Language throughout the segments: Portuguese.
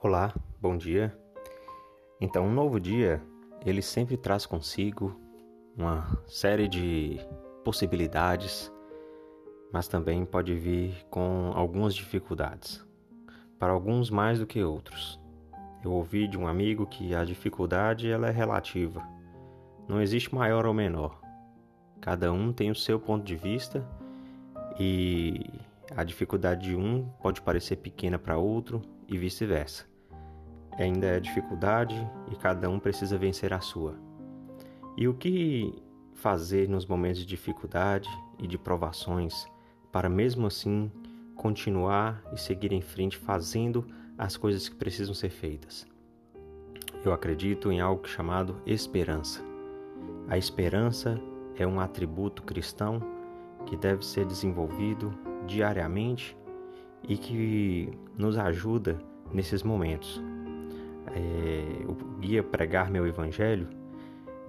Olá, bom dia. Então, um novo dia, ele sempre traz consigo uma série de possibilidades, mas também pode vir com algumas dificuldades. Para alguns mais do que outros. Eu ouvi de um amigo que a dificuldade ela é relativa. Não existe maior ou menor. Cada um tem o seu ponto de vista e a dificuldade de um pode parecer pequena para outro e vice-versa. Ainda é dificuldade e cada um precisa vencer a sua. E o que fazer nos momentos de dificuldade e de provações para mesmo assim continuar e seguir em frente fazendo as coisas que precisam ser feitas? Eu acredito em algo chamado esperança. A esperança é um atributo cristão que deve ser desenvolvido diariamente e que nos ajuda nesses momentos. É, o guia Pregar Meu Evangelho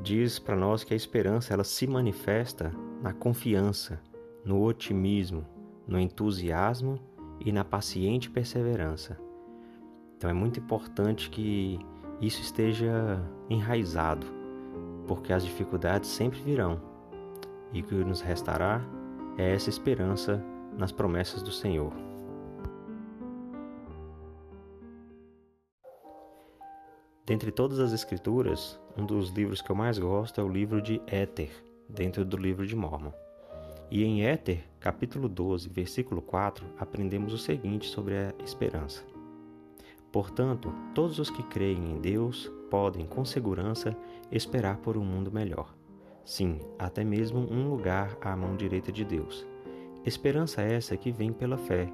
diz para nós que a esperança ela se manifesta na confiança, no otimismo, no entusiasmo e na paciente perseverança. Então é muito importante que isso esteja enraizado, porque as dificuldades sempre virão e o que nos restará é essa esperança nas promessas do Senhor. Dentre todas as escrituras, um dos livros que eu mais gosto é o livro de Éter, dentro do livro de Mormon. E em Éter, capítulo 12, versículo 4, aprendemos o seguinte sobre a esperança. Portanto, todos os que creem em Deus podem, com segurança, esperar por um mundo melhor. Sim, até mesmo um lugar à mão direita de Deus. Esperança essa que vem pela fé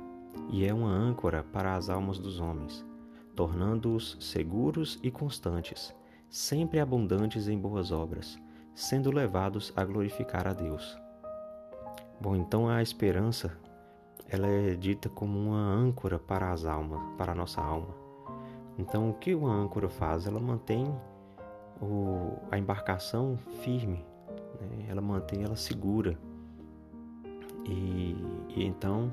e é uma âncora para as almas dos homens, tornando-os seguros e constantes, sempre abundantes em boas obras, sendo levados a glorificar a Deus. Bom, então a esperança ela é dita como uma âncora para as almas, para a nossa alma. Então, o que uma âncora faz? Ela mantém o, a embarcação firme, né? ela mantém ela segura e, e então,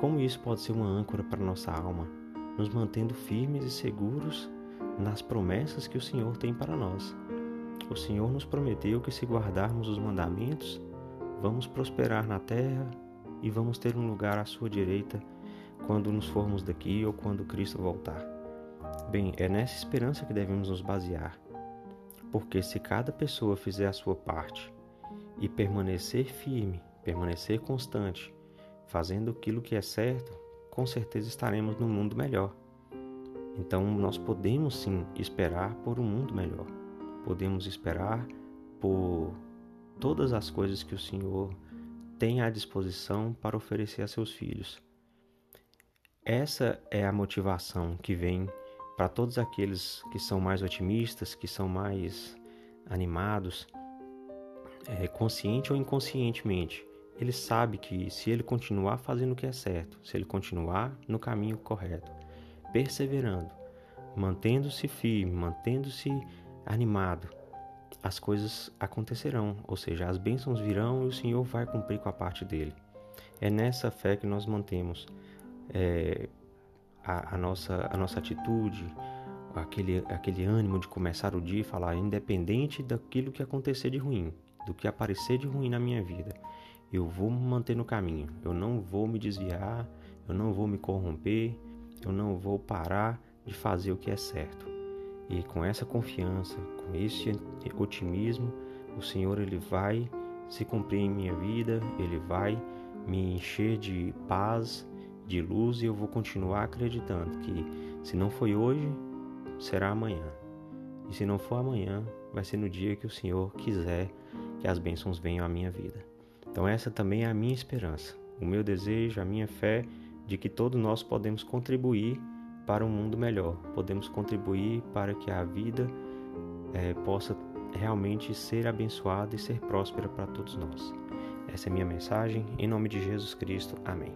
como isso pode ser uma âncora para nossa alma, nos mantendo firmes e seguros nas promessas que o Senhor tem para nós. O Senhor nos prometeu que se guardarmos os mandamentos, vamos prosperar na terra e vamos ter um lugar à sua direita quando nos formos daqui ou quando Cristo voltar. Bem, é nessa esperança que devemos nos basear, porque se cada pessoa fizer a sua parte e permanecer firme permanecer constante, fazendo aquilo que é certo, com certeza estaremos num mundo melhor. Então nós podemos sim esperar por um mundo melhor. Podemos esperar por todas as coisas que o Senhor tem à disposição para oferecer a seus filhos. Essa é a motivação que vem para todos aqueles que são mais otimistas, que são mais animados, é, consciente ou inconscientemente, ele sabe que se ele continuar fazendo o que é certo, se ele continuar no caminho correto, perseverando, mantendo-se firme, mantendo-se animado, as coisas acontecerão, ou seja, as bênçãos virão e o Senhor vai cumprir com a parte dele. É nessa fé que nós mantemos é, a, a, nossa, a nossa atitude, aquele, aquele ânimo de começar o dia e falar, independente daquilo que acontecer de ruim, do que aparecer de ruim na minha vida, eu vou me manter no caminho, eu não vou me desviar, eu não vou me corromper, eu não vou parar de fazer o que é certo. E com essa confiança, com esse otimismo, o Senhor ele vai se cumprir em minha vida, ele vai me encher de paz, de luz e eu vou continuar acreditando que se não foi hoje, será amanhã. E se não for amanhã, vai ser no dia que o Senhor quiser que as bênçãos venham à minha vida. Então, essa também é a minha esperança, o meu desejo, a minha fé de que todos nós podemos contribuir para um mundo melhor, podemos contribuir para que a vida é, possa realmente ser abençoada e ser próspera para todos nós. Essa é a minha mensagem. Em nome de Jesus Cristo. Amém.